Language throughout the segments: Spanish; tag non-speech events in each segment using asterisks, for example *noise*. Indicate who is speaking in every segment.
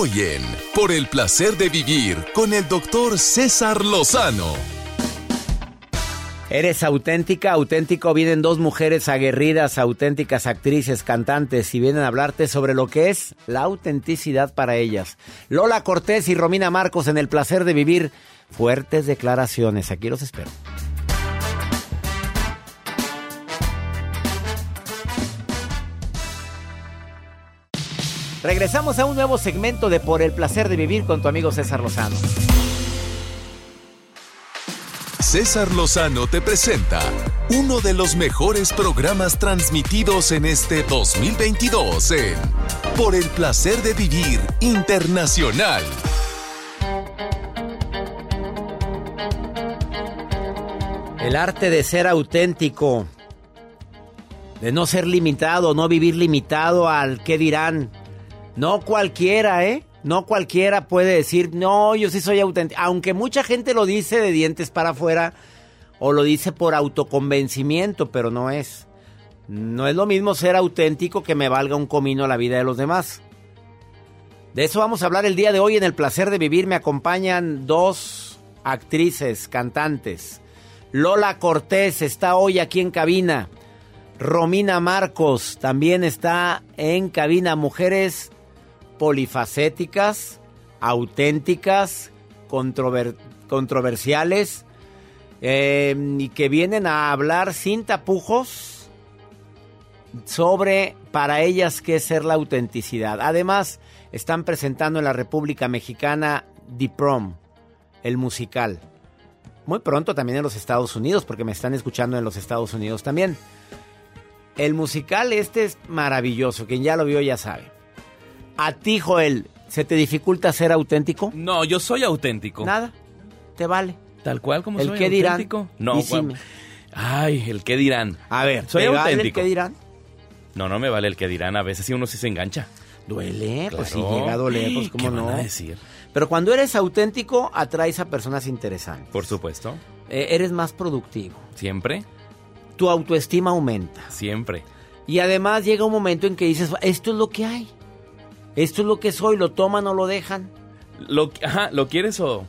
Speaker 1: Hoy en Por el placer de vivir con el doctor César Lozano.
Speaker 2: Eres auténtica, auténtico. Vienen dos mujeres aguerridas, auténticas actrices, cantantes, y vienen a hablarte sobre lo que es la autenticidad para ellas. Lola Cortés y Romina Marcos en el placer de vivir. Fuertes declaraciones. Aquí los espero. Regresamos a un nuevo segmento de Por el placer de vivir con tu amigo César Lozano.
Speaker 1: César Lozano te presenta uno de los mejores programas transmitidos en este 2022 en Por el placer de vivir internacional.
Speaker 2: El arte de ser auténtico, de no ser limitado, no vivir limitado al qué dirán. No cualquiera, ¿eh? No cualquiera puede decir, no, yo sí soy auténtico. Aunque mucha gente lo dice de dientes para afuera o lo dice por autoconvencimiento, pero no es. No es lo mismo ser auténtico que me valga un comino la vida de los demás. De eso vamos a hablar el día de hoy en El Placer de Vivir. Me acompañan dos actrices, cantantes. Lola Cortés está hoy aquí en cabina. Romina Marcos también está en cabina. Mujeres polifacéticas, auténticas, controver- controversiales eh, y que vienen a hablar sin tapujos sobre para ellas qué es ser la autenticidad. Además, están presentando en la República Mexicana The Prom, el musical. Muy pronto también en los Estados Unidos, porque me están escuchando en los Estados Unidos también. El musical este es maravilloso, quien ya lo vio ya sabe. A ti, Joel, ¿se te dificulta ser auténtico?
Speaker 3: No, yo soy auténtico.
Speaker 2: Nada, te vale.
Speaker 3: Tal cual como
Speaker 2: ¿El
Speaker 3: soy
Speaker 2: qué dirán?
Speaker 3: auténtico. No. Ay, el qué dirán.
Speaker 2: A ver,
Speaker 3: soy
Speaker 2: ¿te vale el
Speaker 3: auténtico.
Speaker 2: qué dirán?
Speaker 3: No, no me vale el qué dirán. A veces sí uno sí se engancha.
Speaker 2: Duele, pues si
Speaker 3: Claro.
Speaker 2: llega a doler, pues cómo
Speaker 3: ¿Qué
Speaker 2: no.
Speaker 3: van a decir?
Speaker 2: Pero cuando eres auténtico, atraes a personas interesantes.
Speaker 3: Por supuesto.
Speaker 2: Eh, eres más productivo.
Speaker 3: Siempre,
Speaker 2: Tu autoestima aumenta.
Speaker 3: siempre.
Speaker 2: Y además llega un momento en que dices, esto es lo que hay. Esto es lo que soy, lo toman o lo dejan.
Speaker 3: Lo, ajá, ¿lo quieres o,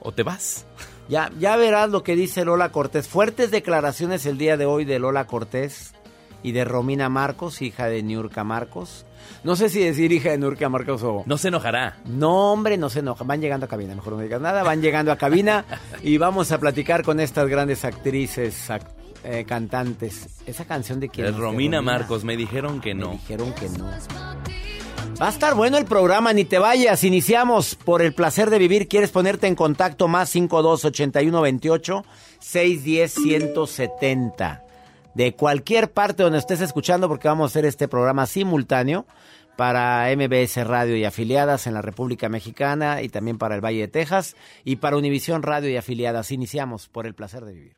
Speaker 3: o te vas?
Speaker 2: Ya, ya verás lo que dice Lola Cortés. Fuertes declaraciones el día de hoy de Lola Cortés y de Romina Marcos, hija de Niurka Marcos. No sé si decir hija de Niurka Marcos o...
Speaker 3: No se enojará.
Speaker 2: No, hombre, no se enoja. Van llegando a cabina, mejor no digas nada. Van llegando a cabina y vamos a platicar con estas grandes actrices, ac- eh, cantantes. Esa canción de quién es? De
Speaker 3: Romina Marcos, me dijeron que
Speaker 2: Me
Speaker 3: no.
Speaker 2: dijeron que no. Va a estar bueno el programa, ni te vayas. Iniciamos por el placer de vivir. ¿Quieres ponerte en contacto? Más 52 81 28 610 170. De cualquier parte donde estés escuchando, porque vamos a hacer este programa simultáneo para MBS Radio y afiliadas en la República Mexicana y también para el Valle de Texas y para Univisión Radio y afiliadas. Iniciamos por el placer de vivir.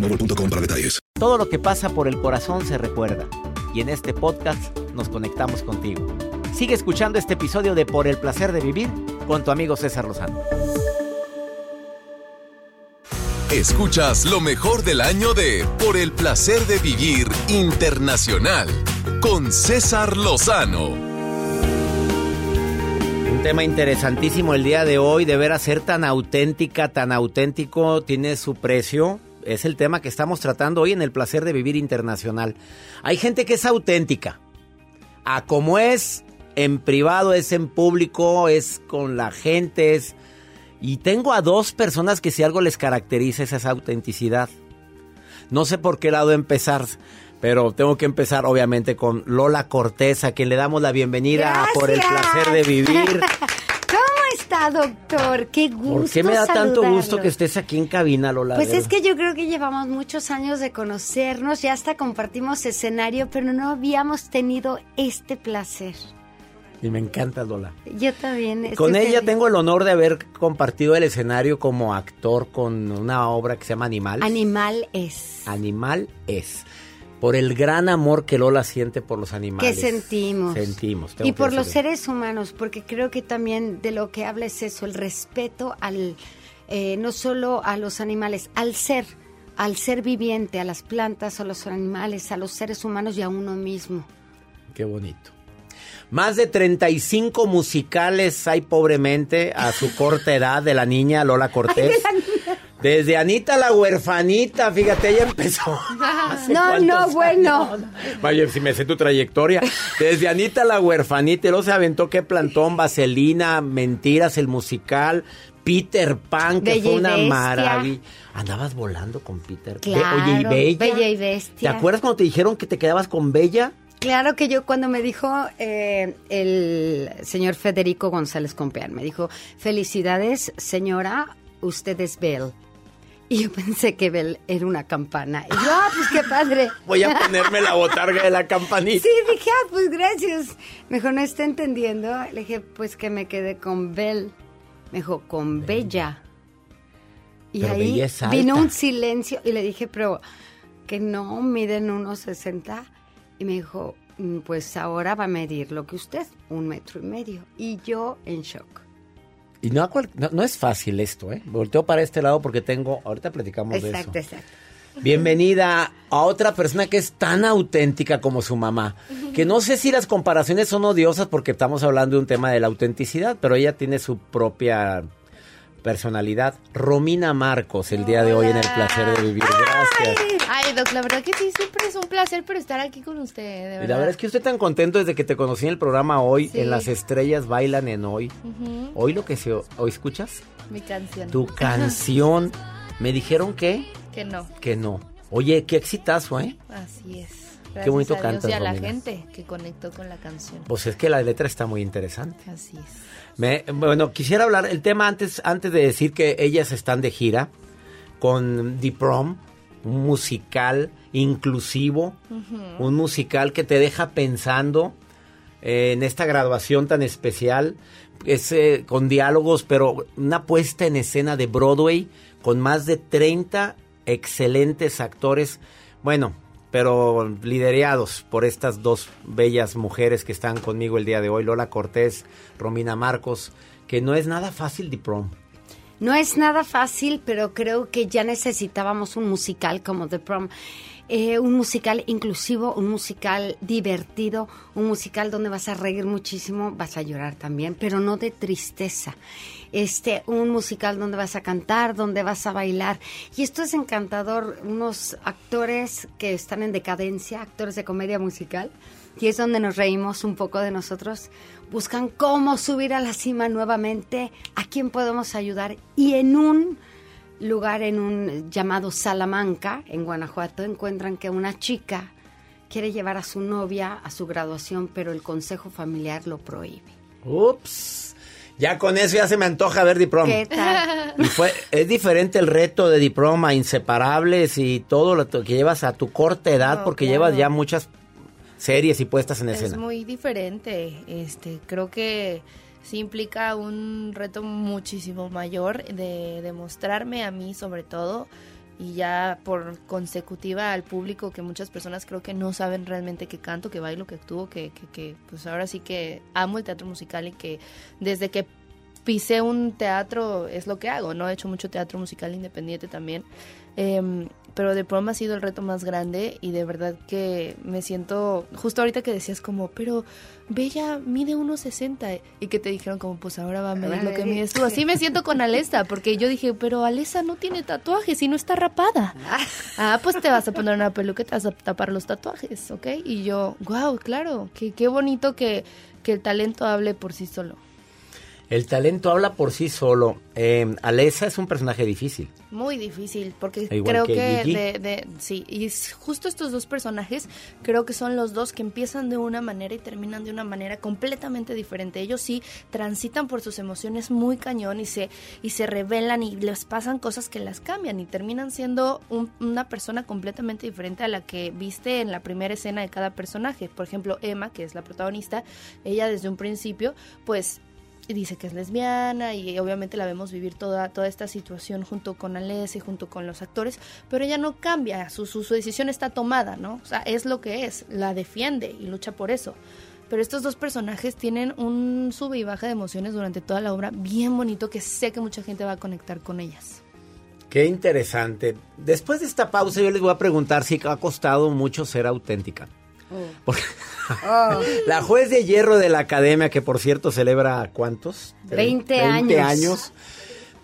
Speaker 4: para detalles.
Speaker 2: Todo lo que pasa por el corazón se recuerda. Y en este podcast nos conectamos contigo. Sigue escuchando este episodio de Por el placer de vivir con tu amigo César Lozano.
Speaker 1: Escuchas lo mejor del año de Por el placer de vivir internacional con César Lozano.
Speaker 2: Un tema interesantísimo el día de hoy, de ver a ser tan auténtica, tan auténtico, tiene su precio. Es el tema que estamos tratando hoy en el placer de vivir internacional. Hay gente que es auténtica. A como es en privado, es en público, es con la gente, es... Y tengo a dos personas que si algo les caracteriza es esa autenticidad. No sé por qué lado empezar, pero tengo que empezar obviamente con Lola Cortés, a quien le damos la bienvenida por el placer de vivir. *laughs*
Speaker 5: ¿Cómo está, doctor? Qué gusto.
Speaker 2: ¿Por qué me da tanto gusto que estés aquí en cabina, Lola?
Speaker 5: Pues es que yo creo que llevamos muchos años de conocernos, ya hasta compartimos escenario, pero no habíamos tenido este placer.
Speaker 2: Y me encanta, Lola.
Speaker 5: Yo también. estoy
Speaker 2: Con ella
Speaker 5: feliz.
Speaker 2: tengo el honor de haber compartido el escenario como actor con una obra que se llama Animal.
Speaker 5: Animal es.
Speaker 2: Animal es. Por el gran amor que Lola siente por los animales.
Speaker 5: Que sentimos.
Speaker 2: Sentimos.
Speaker 5: Y por los seres humanos, porque creo que también de lo que habla es eso, el respeto al, eh, no solo a los animales, al ser, al ser viviente, a las plantas, a los animales, a los seres humanos y a uno mismo.
Speaker 2: Qué bonito. Más de 35 musicales hay pobremente a su corta edad de la niña Lola *laughs* Cortés. Desde Anita la huerfanita, fíjate, ella empezó. *laughs* ¿Hace
Speaker 5: No,
Speaker 2: cuántos
Speaker 5: no, bueno.
Speaker 2: Vaya, si me sé tu trayectoria. Desde Anita la huerfanita, y luego se aventó qué plantón, Vaselina, Mentiras, el musical, Peter Pan, que
Speaker 5: Bella
Speaker 2: fue una maravilla. Andabas volando con Peter Pan.
Speaker 5: Claro,
Speaker 2: Oye, y Bella.
Speaker 5: Bella y Bestia.
Speaker 2: ¿Te acuerdas cuando te dijeron que te quedabas con Bella?
Speaker 5: Claro que yo cuando me dijo eh, el señor Federico González Compeán, me dijo, felicidades señora, usted es Belle. Y yo pensé que Belle era una campana. Y yo, ah, pues qué padre.
Speaker 2: Voy a *laughs* ponerme la botarga de la campanita.
Speaker 5: Sí, dije, ah, pues gracias. Me dijo, no está entendiendo. Le dije, pues que me quedé con Belle. Me dijo, con Bella. Y
Speaker 2: Pero
Speaker 5: ahí vino un silencio y le dije, pero que no miden unos 60. Y me dijo, "Mm, pues ahora va a medir lo que usted, un metro y medio. Y yo en shock.
Speaker 2: Y no, no, no es fácil esto, ¿eh? Volteo para este lado porque tengo, ahorita platicamos
Speaker 5: Exacto,
Speaker 2: de eso.
Speaker 5: exacto.
Speaker 2: Bienvenida a otra persona que es tan auténtica como su mamá. Que no sé si las comparaciones son odiosas porque estamos hablando de un tema de la autenticidad, pero ella tiene su propia personalidad. Romina Marcos, el día de hoy en el placer de vivir. Gracias.
Speaker 6: Ay, Doc, la verdad que sí, siempre es un placer pero estar aquí con usted, de verdad.
Speaker 2: la verdad es que estoy tan contento desde que te conocí en el programa hoy,
Speaker 6: Sí.
Speaker 2: en Las Estrellas Bailan en Hoy. Hoy lo que se... ¿Hoy escuchas?
Speaker 6: Mi canción.
Speaker 2: Tu *laughs* canción. Me dijeron que...
Speaker 6: Que no,
Speaker 2: Que no. Oye, qué exitazo, ¿eh?
Speaker 6: así es. Gracias
Speaker 2: Qué bonito
Speaker 6: a Dios
Speaker 2: cantas,
Speaker 6: Y a la
Speaker 2: Romina.
Speaker 6: gente que conectó con la canción.
Speaker 2: Pues es que la letra está muy interesante.
Speaker 6: Así es.
Speaker 2: Me- bueno, quisiera hablar el tema antes, antes de decir que ellas están de gira con The Prom, un musical inclusivo, un musical que te deja pensando eh, en esta graduación tan especial, es eh, con diálogos, pero una puesta en escena de Broadway con más de 30 excelentes actores, bueno, pero liderados por estas dos bellas mujeres que están conmigo el día de hoy, Lola Cortés, Romina Marcos, que no es nada fácil The Prom.
Speaker 5: No es nada fácil, pero creo que ya necesitábamos un musical como The Prom. Eh, un musical inclusivo, un musical divertido, un musical donde vas a reír muchísimo, vas a llorar también, pero no de tristeza. Este, un musical donde vas a cantar, donde vas a bailar. Y esto es encantador, unos actores que están en decadencia, actores de comedia musical, y es donde nos reímos un poco de nosotros, buscan cómo subir a la cima nuevamente, a quién podemos ayudar y en un lugar en un llamado Salamanca, en Guanajuato, encuentran que una chica quiere llevar a su novia a su graduación, pero el consejo familiar lo prohíbe.
Speaker 2: Ups. Ya con eso ya se me antoja ver Diprom.
Speaker 5: ¿Qué tal?
Speaker 2: Y fue, es diferente el reto de Diploma, inseparables y todo lo que llevas a tu corta edad,
Speaker 6: No,
Speaker 2: porque
Speaker 6: claro.
Speaker 2: llevas ya muchas series y puestas en
Speaker 6: Es
Speaker 2: escena.
Speaker 6: muy diferente. Este, creo que sí implica un reto muchísimo mayor de demostrarme a mí sobre todo y ya por consecutiva al público que muchas personas creo que no saben realmente que canto, que bailo, que actúo, que, que, que pues ahora sí que amo el teatro musical y que desde que pisé un teatro es lo que hago, ¿no? He hecho mucho teatro musical independiente también. Em, pero de prom ha sido el reto más grande y de verdad que me siento, justo ahorita que decías como, pero Bella mide 1,60 y que te dijeron como, pues ahora va a medir lo que mides tú. Así me siento con Alesa, porque yo dije, pero Alesa no tiene tatuajes y no está rapada. Ah, pues te vas a poner una peluca y te vas a tapar los tatuajes, ¿ok? Y yo, wow, claro, qué, qué bonito que, que el talento hable por sí solo.
Speaker 2: El talento habla por sí solo. Eh, Alesa es un personaje difícil.
Speaker 6: Muy difícil, porque
Speaker 2: igual
Speaker 6: creo
Speaker 2: que
Speaker 6: de, de- sí, y es justo estos dos personajes creo que son los dos que empiezan de una manera y terminan de una manera completamente diferente. Ellos sí transitan por sus emociones muy cañón y se, y se revelan y les pasan cosas que las cambian y terminan siendo un- una persona completamente diferente a la que viste en la primera escena de cada personaje. Por ejemplo, Emma, que es la protagonista, ella desde un principio, pues dice que es lesbiana y obviamente la vemos vivir toda, toda esta situación junto con Alessia y junto con los actores, pero ella no cambia, su, su, su decisión está tomada, ¿no? O sea, es lo que es, la defiende y lucha por eso. Pero estos dos personajes tienen un sube y baja de emociones durante toda la obra bien bonito que sé que mucha gente va a conectar con ellas.
Speaker 2: Qué interesante. Después de esta pausa yo les voy a preguntar si ha costado mucho ser auténtica. Porque *laughs* la juez de hierro de la academia, que por cierto celebra cuántos?
Speaker 5: 20 años.
Speaker 2: años.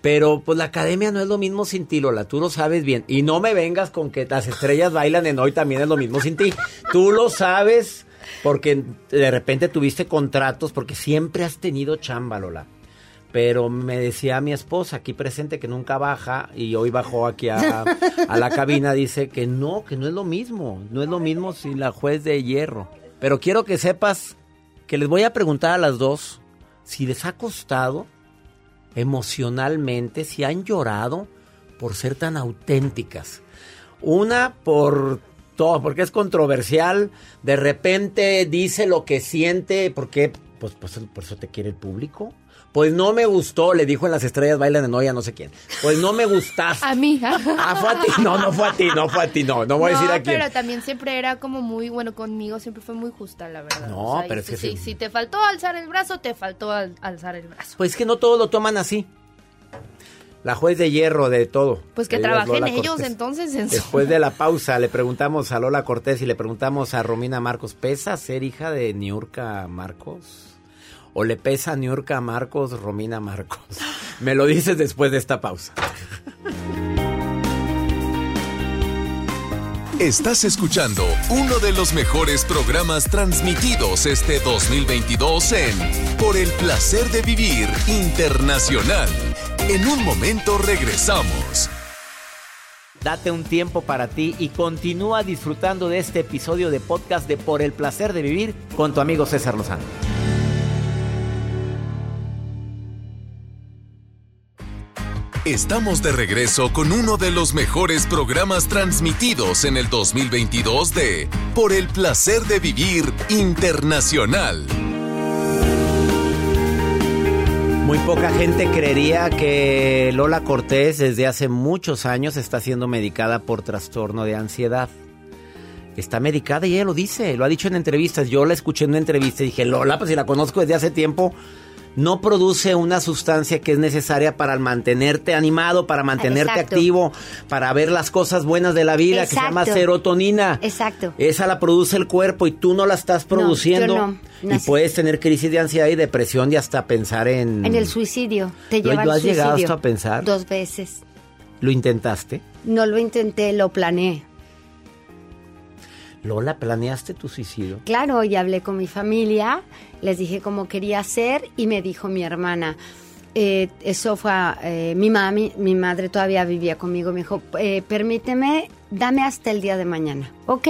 Speaker 2: Pero pues la academia no es lo mismo sin ti, Lola, tú lo sabes bien. Y no me vengas con que las estrellas bailan en hoy también es lo mismo sin ti. Tú lo sabes porque de repente tuviste contratos, porque siempre has tenido chamba, Lola. Pero me decía mi esposa aquí presente que nunca baja y hoy bajó aquí a, la cabina, dice que no, que no es lo mismo, no es lo mismo sin la juez de hierro. Pero quiero que sepas que les voy a preguntar a las dos si les ha costado emocionalmente, si han llorado por ser tan auténticas. Una por todo, porque es controversial, de repente dice lo que siente, porque pues, pues por eso te quiere el público. Pues no me gustó, le dijo en las estrellas bailan en hoy a no sé quién. Pues no me gustaste.
Speaker 6: A mí,
Speaker 2: Ah, fue a ti. No, no fue a ti, no fue a ti, no. No voy a decir a quién.
Speaker 6: pero también siempre era como muy, bueno, conmigo siempre fue muy justa, la verdad.
Speaker 2: No, pero es
Speaker 6: si,
Speaker 2: que
Speaker 6: si,
Speaker 2: sí.
Speaker 6: si te faltó alzar el brazo, te faltó al- alzar el brazo.
Speaker 2: Pues que no todos lo toman así. La juez de hierro de todo.
Speaker 6: Pues que
Speaker 2: es
Speaker 6: trabajen ellos
Speaker 2: Cortés.
Speaker 6: entonces en.
Speaker 2: Después de la pausa le preguntamos a Lola Cortés y le preguntamos a Romina Marcos, ¿pesa ser hija de Niurka Marcos? ¿O le pesa a Niurka Marcos Romina Marcos? Me lo dices después de esta pausa.
Speaker 1: Estás escuchando uno de los mejores programas transmitidos este 2022 en Por el placer de vivir internacional. En un momento regresamos.
Speaker 2: Date un tiempo para ti y continúa disfrutando de este episodio de podcast de Por el placer de vivir con tu amigo César Lozano.
Speaker 1: Estamos de regreso con uno de los mejores programas transmitidos en el 2022 de Por el placer de vivir internacional.
Speaker 2: Muy poca gente creería que Lola Cortés desde hace muchos años está siendo medicada por trastorno de ansiedad. Está medicada y ella lo dice, lo ha dicho en entrevistas. Yo la escuché en una entrevista y dije, Lola, pues si la conozco desde hace tiempo, no produce una sustancia que es necesaria para mantenerte animado, para mantenerte
Speaker 5: Exacto.
Speaker 2: activo, para ver las cosas buenas de la vida, que se llama serotonina.
Speaker 5: Exacto.
Speaker 2: Esa la produce el cuerpo y tú no la estás
Speaker 5: yo
Speaker 2: produciendo.
Speaker 5: no.
Speaker 2: Y
Speaker 5: Nací-
Speaker 2: puedes tener crisis de ansiedad y depresión y hasta pensar en...
Speaker 5: En el suicidio. Te
Speaker 2: ¿Lo-
Speaker 5: lleva
Speaker 2: lo
Speaker 5: al
Speaker 2: has llegado hasta a pensar?
Speaker 5: Dos veces.
Speaker 2: ¿Lo intentaste?
Speaker 5: No lo intenté, lo planeé.
Speaker 2: Lola, ¿planeaste tu suicidio?
Speaker 5: Claro, y hablé con mi familia, les dije cómo quería hacer y me dijo mi hermana, eh, eso fue, a- eh, mi mami, mi madre todavía vivía conmigo, me dijo, eh, permíteme, dame hasta el día de mañana. Ok.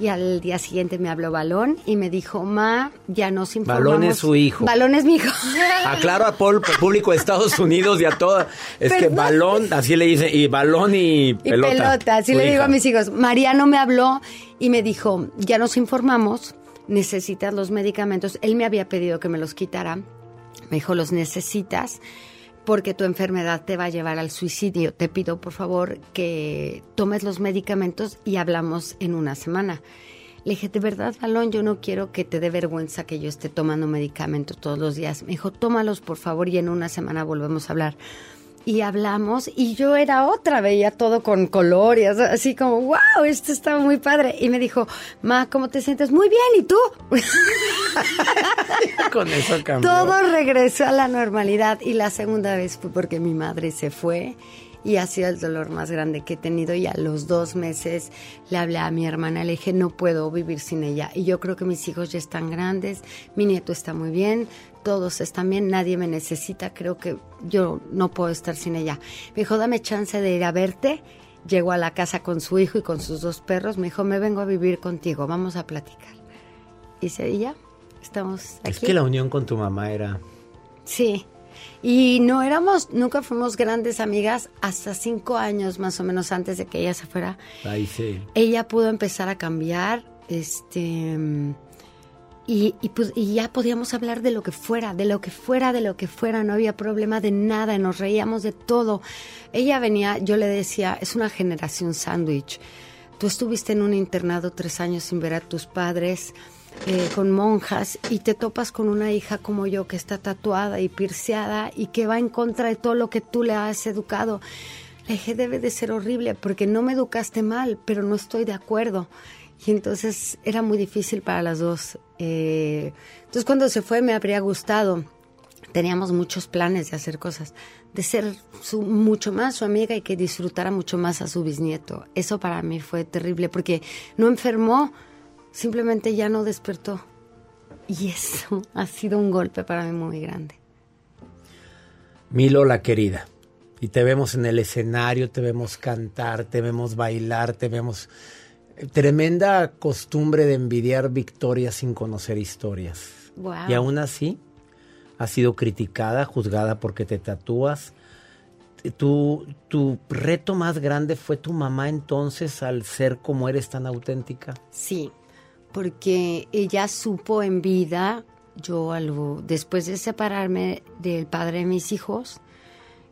Speaker 5: Y al día siguiente me habló Balón y me dijo, ma, ya nos informamos.
Speaker 2: Balón es su hijo.
Speaker 5: Balón es mi hijo. *laughs*
Speaker 2: Aclaro al pol- público de Estados Unidos y a toda. Es que balón, así le dicen, y balón y
Speaker 5: Y
Speaker 2: pelota.
Speaker 5: pelota, así le digo
Speaker 2: hija.
Speaker 5: a mis hijos. Mariano me habló y me dijo, ya nos informamos, necesitas los medicamentos. Él me había pedido que me los quitara. Me dijo, los necesitas porque tu enfermedad te va a llevar al suicidio. Te pido, por favor, que tomes los medicamentos y hablamos en una semana. Le dije, de verdad, Balón, yo no quiero que te dé vergüenza que yo esté tomando medicamentos todos los días. Me dijo, tómalos, por favor, y en una semana volvemos a hablar y hablamos y yo era otra, veía todo con color y así- como, wow, esto estaba muy padre. Y me dijo, Ma, ¿cómo te sientes? Muy bien, ¿y tú? *laughs*
Speaker 2: Con eso cambió.
Speaker 5: Todo regresó a la normalidad y la segunda vez fue porque mi madre se fue y ha sido el dolor más grande que he tenido y a los dos meses le hablé a mi hermana, le dije, no puedo vivir sin ella. Y yo creo que mis hijos ya están grandes, mi nieto está muy bien, todos están bien, nadie me necesita, creo que yo no puedo estar sin ella. Me dijo, dame chance de ir a verte. Llegó a la casa con su hijo y con sus dos perros, me dijo, me vengo a vivir contigo, vamos a platicar. Y se- y ya, estamos aquí.
Speaker 2: Es que la unión con tu mamá era...
Speaker 5: Sí. Y no éramos, nunca fuimos grandes amigas hasta cinco años más o menos antes de que ella se fuera.
Speaker 2: Ahí sí.
Speaker 5: Ella pudo empezar a cambiar, este, y, y, pues, y ya podíamos hablar de lo que fuera, de lo que fuera, de lo que fuera, no había problema de nada, nos reíamos de todo. Ella venía, yo le decía, es una generación sándwich. Tú estuviste en un internado tres años sin ver a tus padres, eh, con monjas, y te topas con una hija como yo que está tatuada y pirceada y que va en contra de todo lo que tú le has educado. Le dije, debe de ser horrible porque no me educaste mal, pero no estoy de acuerdo. Y entonces era muy difícil para las dos. Eh, entonces cuando se fue me habría gustado. Teníamos muchos planes de hacer cosas, de ser su- mucho más su amiga y que disfrutara mucho más a su bisnieto. Eso para mí fue terrible porque no enfermó, simplemente ya no despertó. Y eso *laughs* ha sido un golpe para mí muy grande.
Speaker 2: Mi Lola querida. Y te vemos en el escenario, te vemos cantar, te vemos bailar, te vemos... eh, Tremenda costumbre de envidiar victorias sin conocer historias.
Speaker 5: Wow.
Speaker 2: Y aún así, has sido criticada, juzgada porque te tatúas. Tu, tu reto más grande fue tu mamá entonces al ser como eres tan auténtica.
Speaker 5: Sí, porque ella supo en vida, yo algo, después de separarme del padre de mis hijos,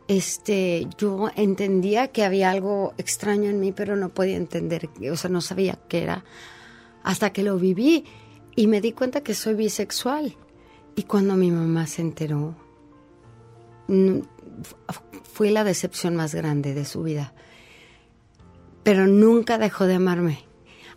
Speaker 5: este, yo entendía que había algo extraño en mí, pero no podía entender, o sea, no sabía qué era, hasta que lo viví y me di cuenta que soy bisexual. Y cuando mi mamá se enteró, fu- fue la decepción más grande de su vida. Pero nunca dejó de amarme.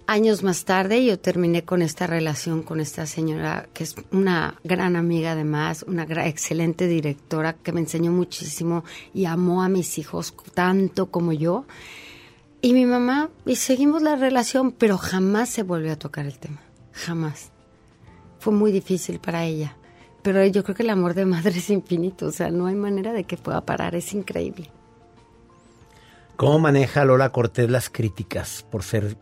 Speaker 5: Años más tarde yo terminé con esta relación con esta señora que es una gran amiga además, una excelente directora que me enseñó muchísimo y amó a mis hijos tanto como yo. Y mi mamá, y seguimos la relación, pero jamás se volvió a tocar el tema, jamás. Fue muy difícil para ella, pero yo creo que el amor de madre es infinito, o sea, no hay manera de que pueda parar, es increíble.
Speaker 2: ¿Cómo maneja Lola Cortés las críticas por ser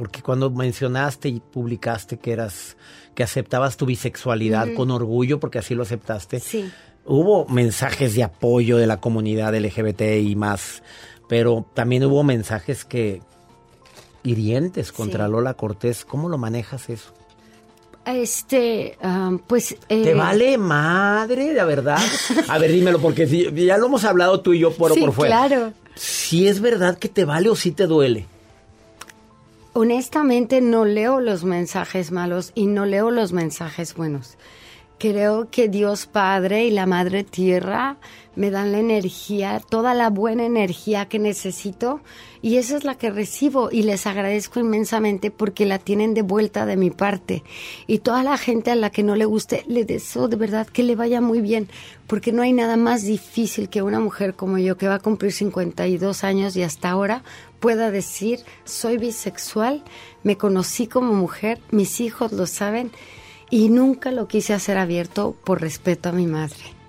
Speaker 2: porque cuando mencionaste y publicaste que eras que aceptabas tu bisexualidad con orgullo porque así lo aceptaste?
Speaker 5: Sí.
Speaker 2: Hubo mensajes de apoyo de la comunidad LGBT y más, pero también hubo mensajes que hirientes contra
Speaker 5: Sí.
Speaker 2: Lola Cortés. ¿Cómo lo manejas eso?
Speaker 5: Este, pues...
Speaker 2: ¿Te
Speaker 5: eh,
Speaker 2: vale madre, la verdad? A ver, dímelo, porque si, ya lo hemos hablado tú y yo por,
Speaker 5: sí,
Speaker 2: por fuera.
Speaker 5: claro.
Speaker 2: Si es verdad que te vale o si te duele.
Speaker 5: Honestamente no leo los mensajes malos y no leo los mensajes buenos. creo que Dios Padre y la Madre Tierra me dan la energía, toda la buena energía que necesito y esa es la que recibo y les agradezco inmensamente porque la tienen de vuelta de mi parte. Y toda la gente a la que no le guste, le deseo de verdad que le vaya muy bien porque no hay nada más difícil que una mujer como yo que va a cumplir 52 años y hasta ahora pueda decir soy bisexual, me conocí como mujer, mis hijos lo saben y nunca lo quise hacer abierto por respeto a mi madre.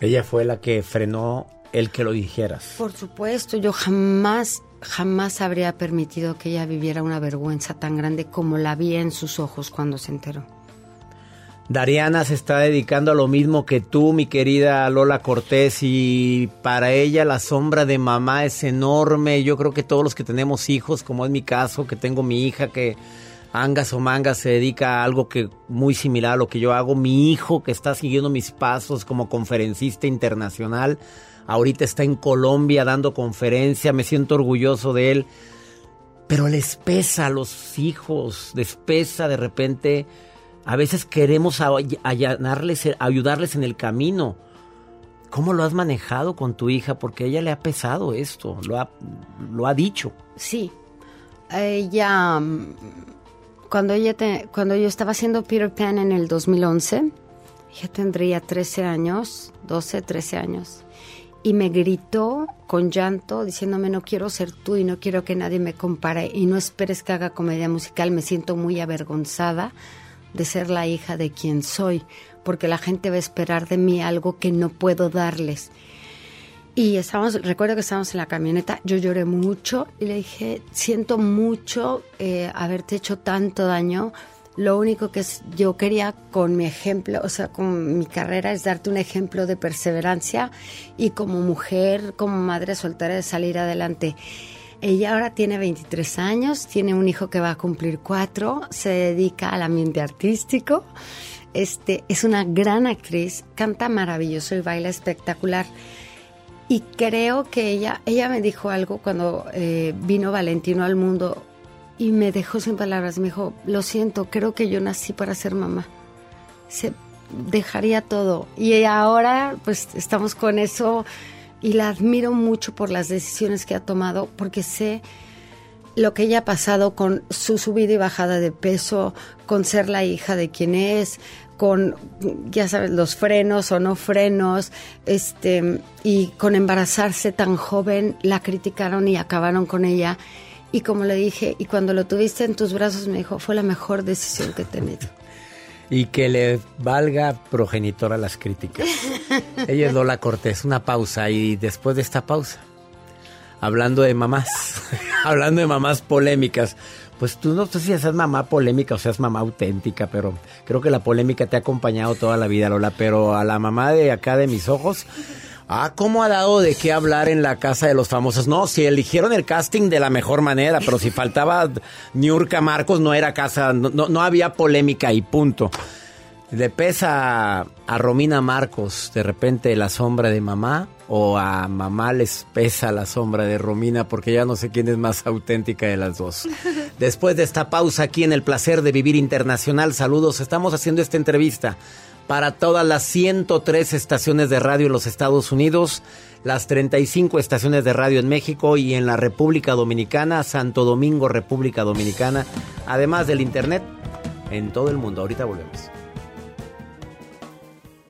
Speaker 2: Ella fue la que frenó el que lo dijeras.
Speaker 5: Por supuesto, yo jamás, jamás habría permitido que ella viviera una vergüenza tan grande como la vi en sus ojos cuando se enteró.
Speaker 2: Dariana se está dedicando a lo mismo que tú, mi querida Lola Cortés, y para ella la sombra de mamá es enorme. Yo creo que todos los que tenemos hijos, como es mi caso, que tengo mi hija que Angas o Mangas se dedica a algo que muy similar a lo que yo hago. Mi hijo que está siguiendo mis pasos como conferencista internacional, ahorita está en Colombia dando conferencia, me siento orgulloso de él. Pero les pesa a los hijos, les pesa de repente. A veces queremos allanarles, ayudarles en el camino. ¿Cómo lo has manejado con tu hija? Porque ella le ha pesado esto, lo ha, lo ha dicho.
Speaker 5: Sí, ella cuando, ella cuando yo estaba haciendo Peter Pan en el 2011, ella tendría 13 años, 12, 13 años, y me gritó con llanto diciéndome no quiero ser tú y no quiero que nadie me compare y no esperes que haga comedia musical, me siento muy avergonzada de ser la hija de quien soy, porque la gente va a esperar de mí algo que no puedo darles. Y estábamos, recuerdo que estábamos en la camioneta, yo lloré mucho y le dije, siento mucho eh, haberte hecho tanto daño. Lo único que yo quería con mi ejemplo, o sea, con mi carrera, es darte un ejemplo de perseverancia y como mujer, como madre soltera, de salir adelante. Ella ahora tiene 23 años, tiene un hijo que va a cumplir cuatro, se dedica al ambiente artístico. Este, es una gran actriz, canta maravilloso y baila espectacular. Y creo que ella, ella me dijo algo cuando eh, vino Valentino al mundo y me dejó sin palabras. Me dijo, lo siento, creo que yo nací para ser mamá. Se dejaría todo. Y ahora pues estamos con eso y la admiro mucho por las decisiones que ha tomado porque sé lo que ella ha pasado con su subida y bajada de peso, con ser la hija de quien es, con, ya sabes, los frenos o no frenos, este, y con embarazarse tan joven, la criticaron y acabaron con ella. Y como le dije, y cuando lo tuviste en tus brazos, me dijo, fue la mejor decisión que he tenido.
Speaker 2: Y que le valga progenitora las críticas. *laughs* Ella es Lola Cortés, una pausa y después de esta pausa, hablando de mamás, *laughs* hablando de mamás polémicas, pues tú no sé si seas mamá polémica o seas mamá auténtica, pero creo que la polémica te ha acompañado toda la vida, Lola. Pero a la mamá de acá de mis ojos, ah, ¿cómo ha dado de qué hablar en la casa de los famosos? No, si eligieron el casting de la mejor manera, pero si faltaba Niurka Marcos, no era casa, no, no había polémica y punto. ¿Le pesa a Romina Marcos de repente la sombra de mamá? ¿O a mamá les pesa la sombra de Romina? Porque ya no sé quién es más auténtica de las dos. Después de esta pausa aquí en El Placer de Vivir Internacional, saludos. Estamos haciendo esta entrevista para todas las 103 estaciones de radio en los Estados Unidos, las 35 estaciones de radio en México y en la República Dominicana, Santo Domingo, República Dominicana, además del Internet en todo el mundo. Ahorita volvemos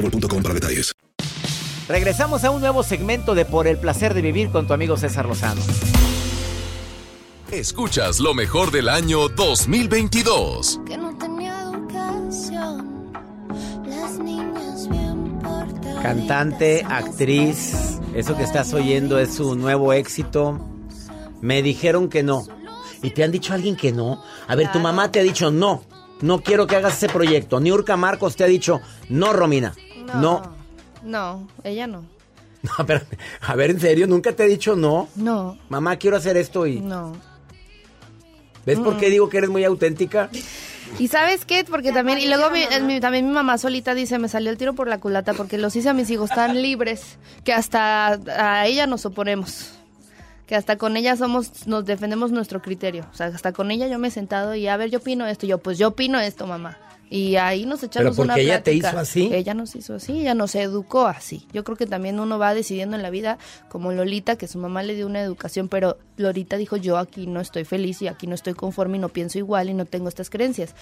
Speaker 4: boostmobile.com para detalles.
Speaker 2: Regresamos a un nuevo segmento de Por el placer de vivir con tu amigo César Lozano.
Speaker 1: Escuchas lo mejor del año 2022.
Speaker 7: que no tenía educación. Las niñas bien portadas.
Speaker 2: Cantante, actriz, eso que estás oyendo es su nuevo éxito. Me dijeron que no. ¿Y te han dicho alguien que no? A ver, tu mamá te ha dicho no. No quiero que hagas ese proyecto. Niurka Marcos te ha dicho no, Romina. No.
Speaker 6: No, ella no. *laughs*
Speaker 2: No, espérame. A ver, en serio, nunca te he dicho no.
Speaker 6: No,
Speaker 2: Mamá, quiero hacer esto y.
Speaker 6: no.
Speaker 2: ¿Ves por qué digo que eres muy auténtica?
Speaker 6: ¿Y sabes qué? Porque también, y luego mi- también mi mamá solita dice, me salió el tiro por la culata porque los hice a mis hijos tan libres que hasta a ella nos oponemos. Que hasta con ella somos, nos defendemos nuestro criterio. O sea, hasta con ella yo me he sentado y a ver, yo opino esto. Y yo, pues yo opino esto, mamá. Y ahí nos echamos
Speaker 2: ¿Pero
Speaker 6: una
Speaker 2: porque ella te hizo así?
Speaker 6: Ella nos hizo así, ella nos educó así. Yo creo que también uno va decidiendo en la vida, como Lolita, que su mamá le dio una educación, pero Lolita dijo, yo aquí no estoy feliz y aquí no estoy conforme y no pienso igual y no tengo estas creencias.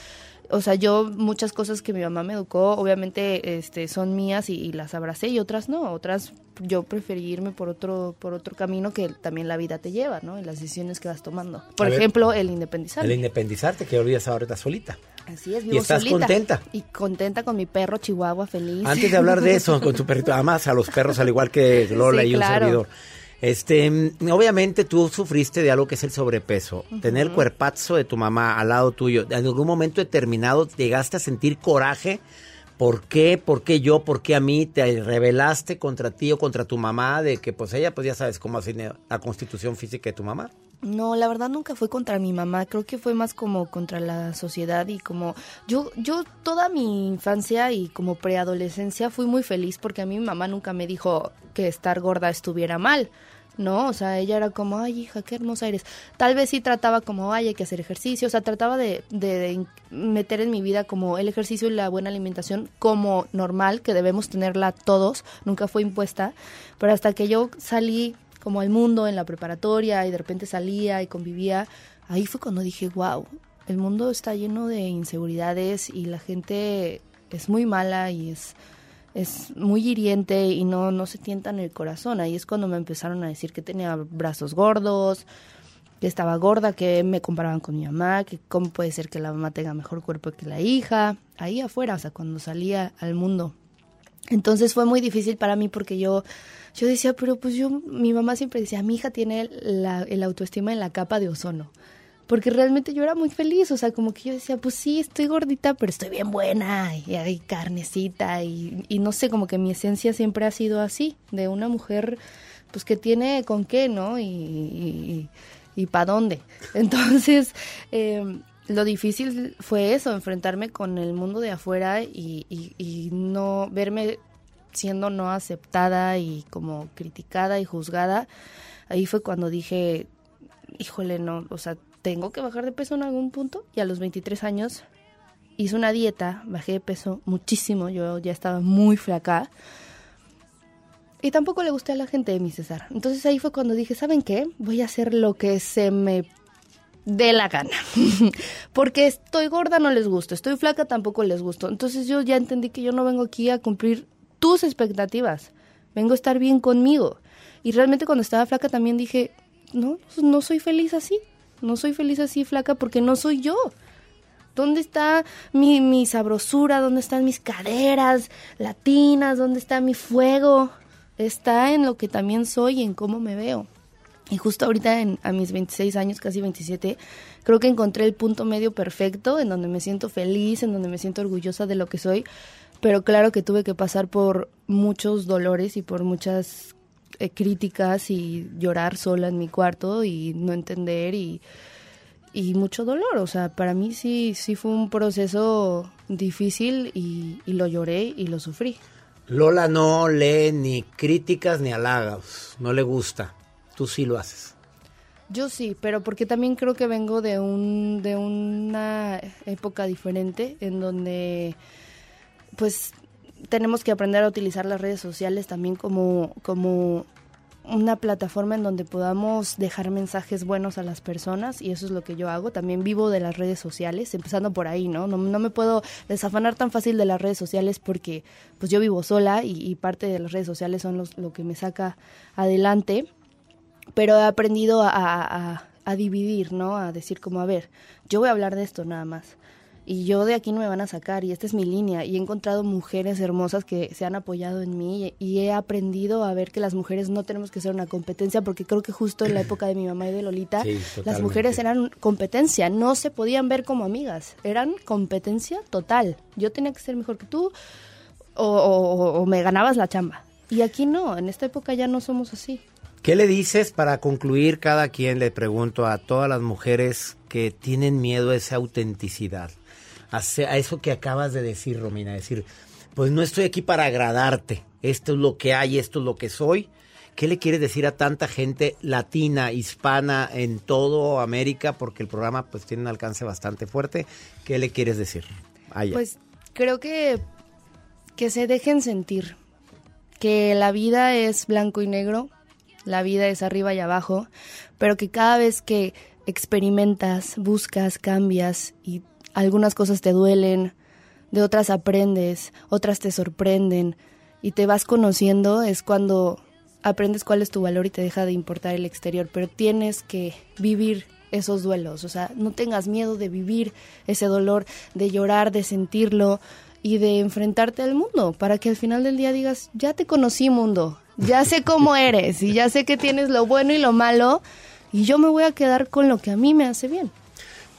Speaker 6: O sea, yo muchas cosas que mi mamá me educó, obviamente este, son mías y, y las abracé y otras no. Otras yo preferí irme por otro, por otro camino que también la vida te lleva, ¿no? En las decisiones que vas tomando. Por
Speaker 2: A ver.
Speaker 6: ejemplo, el independizarme.
Speaker 2: El independizarte, que olvidas ahorita solita.
Speaker 6: Así es,
Speaker 2: ¿Y
Speaker 6: vivo
Speaker 2: estás
Speaker 6: solita.
Speaker 2: contenta?
Speaker 6: Y contenta con mi perro chihuahua feliz.
Speaker 2: Antes de hablar de eso, *laughs* con tu perrito, además a los perros, al igual que Lola
Speaker 6: Sí,
Speaker 2: y un servidor. Este, obviamente tú sufriste de algo que es el sobrepeso. Tener el cuerpazo de tu mamá al lado tuyo, en algún momento determinado llegaste a sentir coraje. ¿Por qué? ¿Por qué yo? ¿Por qué a mí? ¿Te rebelaste contra ti o contra tu mamá? De que pues ella, pues ya sabes cómo hace la constitución física de tu mamá.
Speaker 6: No, la verdad nunca fue contra mi mamá, creo que fue más como contra la sociedad y como yo yo toda mi infancia y como preadolescencia fui muy feliz porque a mí mi mamá nunca me dijo que estar gorda estuviera mal. No, o sea, ella era como, ay, hija, qué hermosa eres. Tal vez sí trataba como, ay, hay que hacer ejercicio. O sea, trataba de, de- de meter en mi vida como el ejercicio y la buena alimentación como normal, que debemos tenerla todos. Nunca fue impuesta. Pero hasta que yo salí como al mundo en la preparatoria y de repente salía y convivía, ahí fue cuando dije, wow, el mundo está lleno de inseguridades y la gente es muy mala y es es muy hiriente y no, no se tienta en el corazón. Ahí es cuando me empezaron a decir que tenía brazos gordos, que estaba gorda, que me comparaban con mi mamá, que cómo puede ser que la mamá tenga mejor cuerpo que la hija. Ahí afuera, o sea, cuando salía al mundo. Entonces fue muy difícil para mí porque yo, yo decía, pero pues yo, mi mamá siempre decía, mi hija tiene la, el autoestima en la capa de ozono. Porque realmente yo era muy feliz, o sea, como que yo decía, pues sí, estoy gordita, pero estoy bien buena, y hay carnecita, y, no sé, como que mi esencia siempre ha sido así, de una mujer, pues que tiene con qué, ¿no? Y, y, y para dónde. *laughs* Entonces, eh, lo difícil fue eso, enfrentarme con el mundo de afuera y, y no verme siendo no aceptada y como criticada y juzgada. Ahí fue cuando dije, híjole, no, o sea, tengo que bajar de peso en algún punto. Y a los 23 años hice una dieta, bajé de peso muchísimo, yo ya estaba muy flaca. Y tampoco le gusté a la gente de mi César. Entonces ahí fue cuando dije, ¿saben qué? Voy a hacer lo que se me dé la gana. *laughs* Porque estoy gorda, no les gusto. Estoy flaca, tampoco les gusto. Entonces yo ya entendí que yo no vengo aquí a cumplir tus expectativas. Vengo a estar bien conmigo. Y realmente cuando estaba flaca también dije, no, no soy feliz así. No soy feliz así flaca porque no soy yo. ¿Dónde está mi, sabrosura? ¿Dónde están mis caderas latinas? ¿Dónde está mi fuego? Está en lo que también soy y en cómo me veo. Y justo ahorita en- a mis 26 años, casi 27, creo que encontré el punto medio perfecto en donde me siento feliz, en donde me siento orgullosa de lo que soy. Pero claro que tuve que pasar por muchos dolores y por muchas eh, críticas y llorar sola en mi cuarto y no entender y, y mucho dolor. O sea, para mí sí, sí fue un proceso difícil y, y lo lloré y lo sufrí.
Speaker 2: Lola no lee ni críticas ni halagos, no le gusta. Tú sí lo haces.
Speaker 6: Yo sí, pero porque también creo que vengo de un de una época diferente en donde pues tenemos que aprender a utilizar las redes sociales también como como una plataforma en donde podamos dejar mensajes buenos a las personas y eso es lo que yo hago. También vivo de las redes sociales, empezando por ahí, ¿no? No, no me puedo desafanar tan fácil de las redes sociales porque pues yo vivo sola y, y parte de las redes sociales son los, lo que me saca adelante. Pero he aprendido a, dividir, ¿no? A decir como, a ver, yo voy a hablar de esto nada más. Y yo de aquí no me van a sacar y esta es mi línea. Y he encontrado mujeres hermosas que se han apoyado en mí y, he aprendido a ver que las mujeres no tenemos que ser una competencia porque creo que justo en la *clears throat* época de mi mamá y de Lolita,
Speaker 2: Sí,
Speaker 6: las mujeres eran competencia, no se podían ver como amigas, eran competencia total. Yo tenía que ser mejor que tú o, o- o me ganabas la chamba. Y aquí no, en esta época ya no somos así.
Speaker 2: ¿Qué le dices para concluir cada quien? Le pregunto a todas las mujeres que tienen miedo a esa autenticidad, a, eso que acabas de decir, Romina, decir, pues no estoy aquí para agradarte, esto es lo que hay, esto es lo que soy. ¿Qué le quieres decir a tanta gente latina, hispana en todo América? Porque el programa pues tiene un alcance bastante fuerte. ¿Qué le quieres decir? a ella?
Speaker 6: Pues creo que, que se dejen sentir, que la vida es blanco y negro, la vida es arriba y abajo, pero que cada vez que experimentas, buscas, cambias y algunas cosas te duelen, de otras aprendes, otras te sorprenden y te vas conociendo, es cuando aprendes cuál es tu valor y te deja de importar el exterior, pero tienes que vivir esos duelos, o sea, no tengas miedo de vivir ese dolor, de llorar, de sentirlo y de enfrentarte al mundo, para que al final del día digas, ya te conocí mundo, ya sé cómo *laughs* eres y ya sé que tienes lo bueno y lo malo y yo me voy a quedar con lo que a mí me hace bien.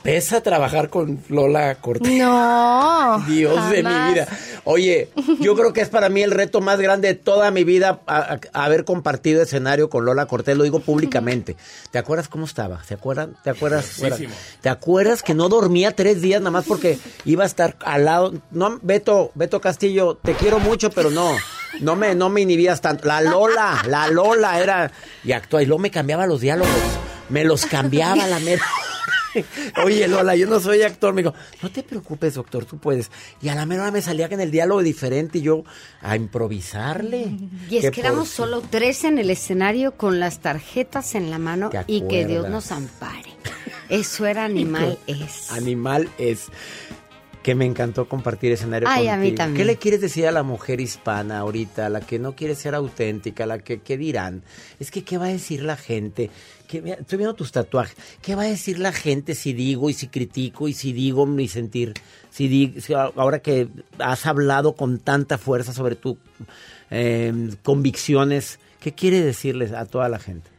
Speaker 2: Pesa trabajar con Lola Cortés.
Speaker 6: No.
Speaker 2: Dios de mi vida. Oye, yo creo que es para mí el reto más grande de toda mi vida a- a- haber compartido escenario con Lola Cortés, lo digo públicamente. ¿Te acuerdas cómo estaba? ¿Se acuerdan? ¿Te acuerdas? ¿Te acuerdas que no dormía tres días nada más porque iba a estar al lado? No, Beto, Beto Castillo, te quiero mucho, pero no. No me, no me inhibías tanto. La Lola, la Lola era. Y actuaba. Y luego me cambiaba los diálogos. Me los cambiaba la mera. Oye, Lola, yo no soy actor. Me dijo, no te preocupes, doctor, tú puedes. Y a la mera me salía en el diálogo diferente y yo a improvisarle.
Speaker 5: Y es que éramos solo tres en el escenario con las tarjetas en la mano
Speaker 2: ¿Te
Speaker 5: y que Dios nos ampare. Eso era *laughs* *laughs* animal es.
Speaker 2: Animal es que me encantó compartir escenario
Speaker 5: Ay,
Speaker 2: contigo.
Speaker 5: a mí también.
Speaker 2: ¿Qué le quieres decir a la mujer hispana ahorita, la que no quiere ser auténtica, la que qué dirán? Es que qué va a decir la gente? ¿Qué- mira, estoy viendo tus tatuajes. ¿Qué va a decir la gente si digo y si critico y si digo mi sentir? Si, di- si a- ahora que has hablado con tanta fuerza sobre tus convicciones, ¿qué quiere decirles a toda la gente?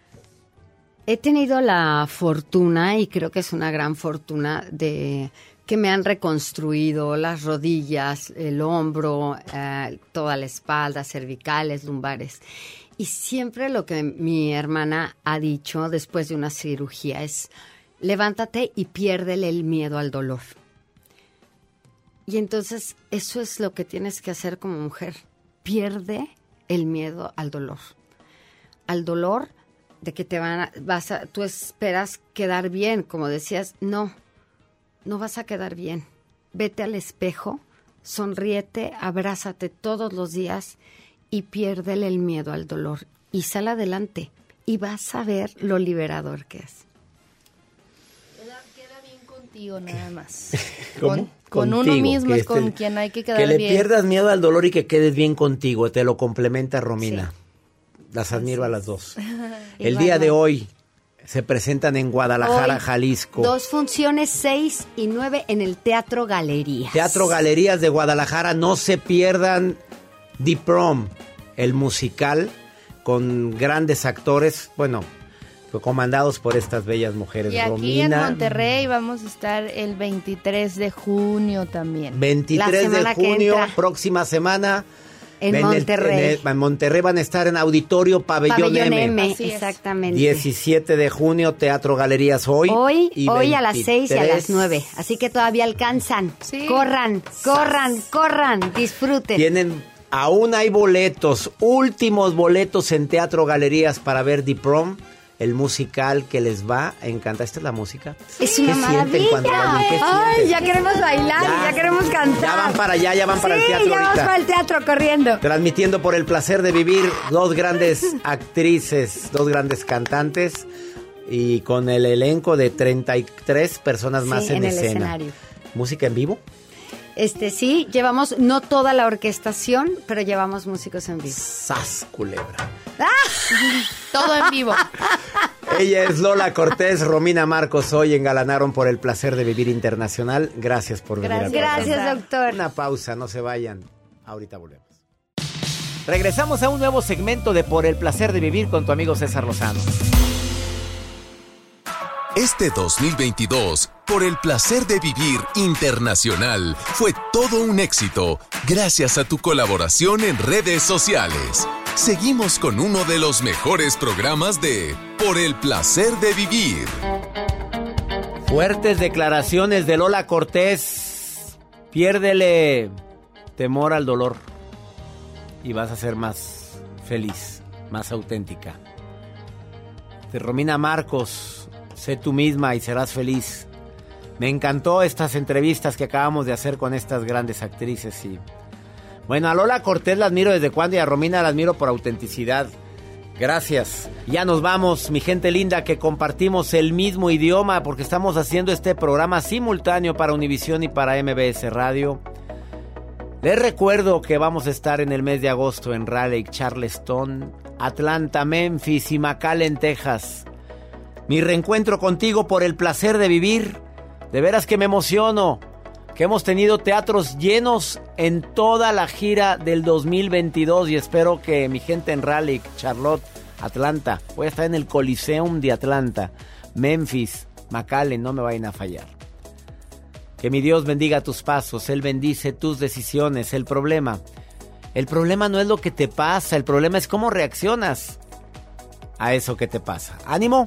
Speaker 5: He tenido la fortuna, y creo que es una gran fortuna, de que me han reconstruido las rodillas, el hombro, eh, toda la espalda, cervicales, lumbares. Y siempre lo que mi hermana ha dicho después de una cirugía es, levántate y piérdele el miedo al dolor. Y entonces eso es lo que tienes que hacer como mujer. Pierde el miedo al dolor. Al dolor de que te van a, vas a, tú esperas quedar bien, como decías, no, no vas a quedar bien. Vete al espejo, sonríete, abrázate todos los días y piérdele el miedo al dolor y sal adelante y vas a ver lo liberador que es.
Speaker 6: Queda, queda bien contigo nada más. *laughs*
Speaker 2: ¿Cómo?
Speaker 6: Con, con uno
Speaker 2: Contigo,
Speaker 6: mismo
Speaker 2: que
Speaker 6: es con
Speaker 2: estés-
Speaker 6: quien hay que quedar
Speaker 2: Que le
Speaker 6: bien.
Speaker 2: pierdas miedo al dolor y que quedes bien contigo. Te lo complementa Romina. Las admiro a las dos. *laughs* El
Speaker 5: Igual,
Speaker 2: día de hoy se presentan en Guadalajara,
Speaker 5: Hoy,
Speaker 2: Jalisco.
Speaker 5: Dos funciones, seis y nueve en el Teatro Galerías.
Speaker 2: Teatro Galerías de Guadalajara. No se pierdan The Prom, el musical con grandes actores, bueno, comandados por estas bellas mujeres.
Speaker 6: Y aquí en Monterrey vamos a estar el 23 de junio también.
Speaker 2: 23
Speaker 5: La
Speaker 2: de junio,
Speaker 5: entra.
Speaker 2: próxima semana.
Speaker 5: En Monterrey.
Speaker 2: en, el- en Monterrey van a estar en Auditorio Pabellón,
Speaker 5: Pabellón
Speaker 2: M.
Speaker 5: M, exactamente.
Speaker 2: 17 de junio, Teatro Galerías hoy.
Speaker 5: Hoy,
Speaker 2: y
Speaker 5: hoy a las 6 y a
Speaker 2: 23.
Speaker 5: las 9. Así que todavía alcanzan.
Speaker 6: Sí.
Speaker 5: Corran, corran, corran, disfruten.
Speaker 2: Tienen Aún hay boletos, últimos boletos en Teatro Galerías para ver The Prom, el musical que les va a encantar. ¿Esta es la música?
Speaker 5: Es una
Speaker 2: ¿Qué sienten
Speaker 5: maravilla.
Speaker 2: cuando? ¿Qué
Speaker 5: Ay, ya queremos bailar,
Speaker 2: Ya.
Speaker 5: ya, queremos cantar.
Speaker 2: Ya van para allá, ya van para el
Speaker 5: Sí,
Speaker 2: teatro
Speaker 5: ya vamos para el teatro corriendo.
Speaker 2: Transmitiendo por el placer de vivir dos grandes *laughs* actrices, dos grandes cantantes y con el elenco de 33 personas
Speaker 5: Sí,
Speaker 2: más en,
Speaker 5: en el
Speaker 2: escena.
Speaker 5: escenario.
Speaker 2: ¿Música en vivo?
Speaker 5: Este sí, llevamos no toda la orquestación, pero llevamos músicos en vivo.
Speaker 2: ¡Sas, culebra! *laughs*
Speaker 6: Todo en vivo.
Speaker 2: Ella es Lola Cortés, Romina Marcos. Hoy engalanaron por el placer de vivir internacional. Gracias por venir. a
Speaker 5: Gracias, doctor.
Speaker 2: Una pausa, no se vayan. Ahorita volvemos. Regresamos a un nuevo segmento de Por el placer de vivir con tu amigo César Lozano.
Speaker 1: Este 2022, por el placer de vivir internacional, fue todo un éxito gracias a tu colaboración en redes sociales. Seguimos con uno de los mejores programas de Por el placer de vivir.
Speaker 2: Fuertes declaraciones de Lola Cortés. Piérdele temor al dolor y vas a ser más feliz, más auténtica. De Romina Marcos, sé tú misma y serás feliz. Me encantó estas entrevistas que acabamos de hacer con estas grandes actrices y bueno, a Lola Cortés la admiro desde cuando y a Romina la admiro por autenticidad. Gracias. Ya nos vamos, mi gente linda, que compartimos el mismo idioma porque estamos haciendo este programa simultáneo para Univisión y para MBS Radio. Les recuerdo que vamos a estar en el mes de agosto en Raleigh, Charleston, Atlanta, Memphis y McAllen, Texas. Mi reencuentro contigo por el placer de vivir. De veras que me emociono. Que hemos tenido teatros llenos en toda la gira del 2022 y espero que mi gente en Raleigh, Charlotte, Atlanta, voy a estar en el Coliseum de Atlanta, Memphis, McAllen, no me vayan a fallar. Que mi Dios bendiga tus pasos, Él bendice tus decisiones. El problema, el problema no es lo que te pasa, el problema es cómo reaccionas a eso que te pasa. Ánimo,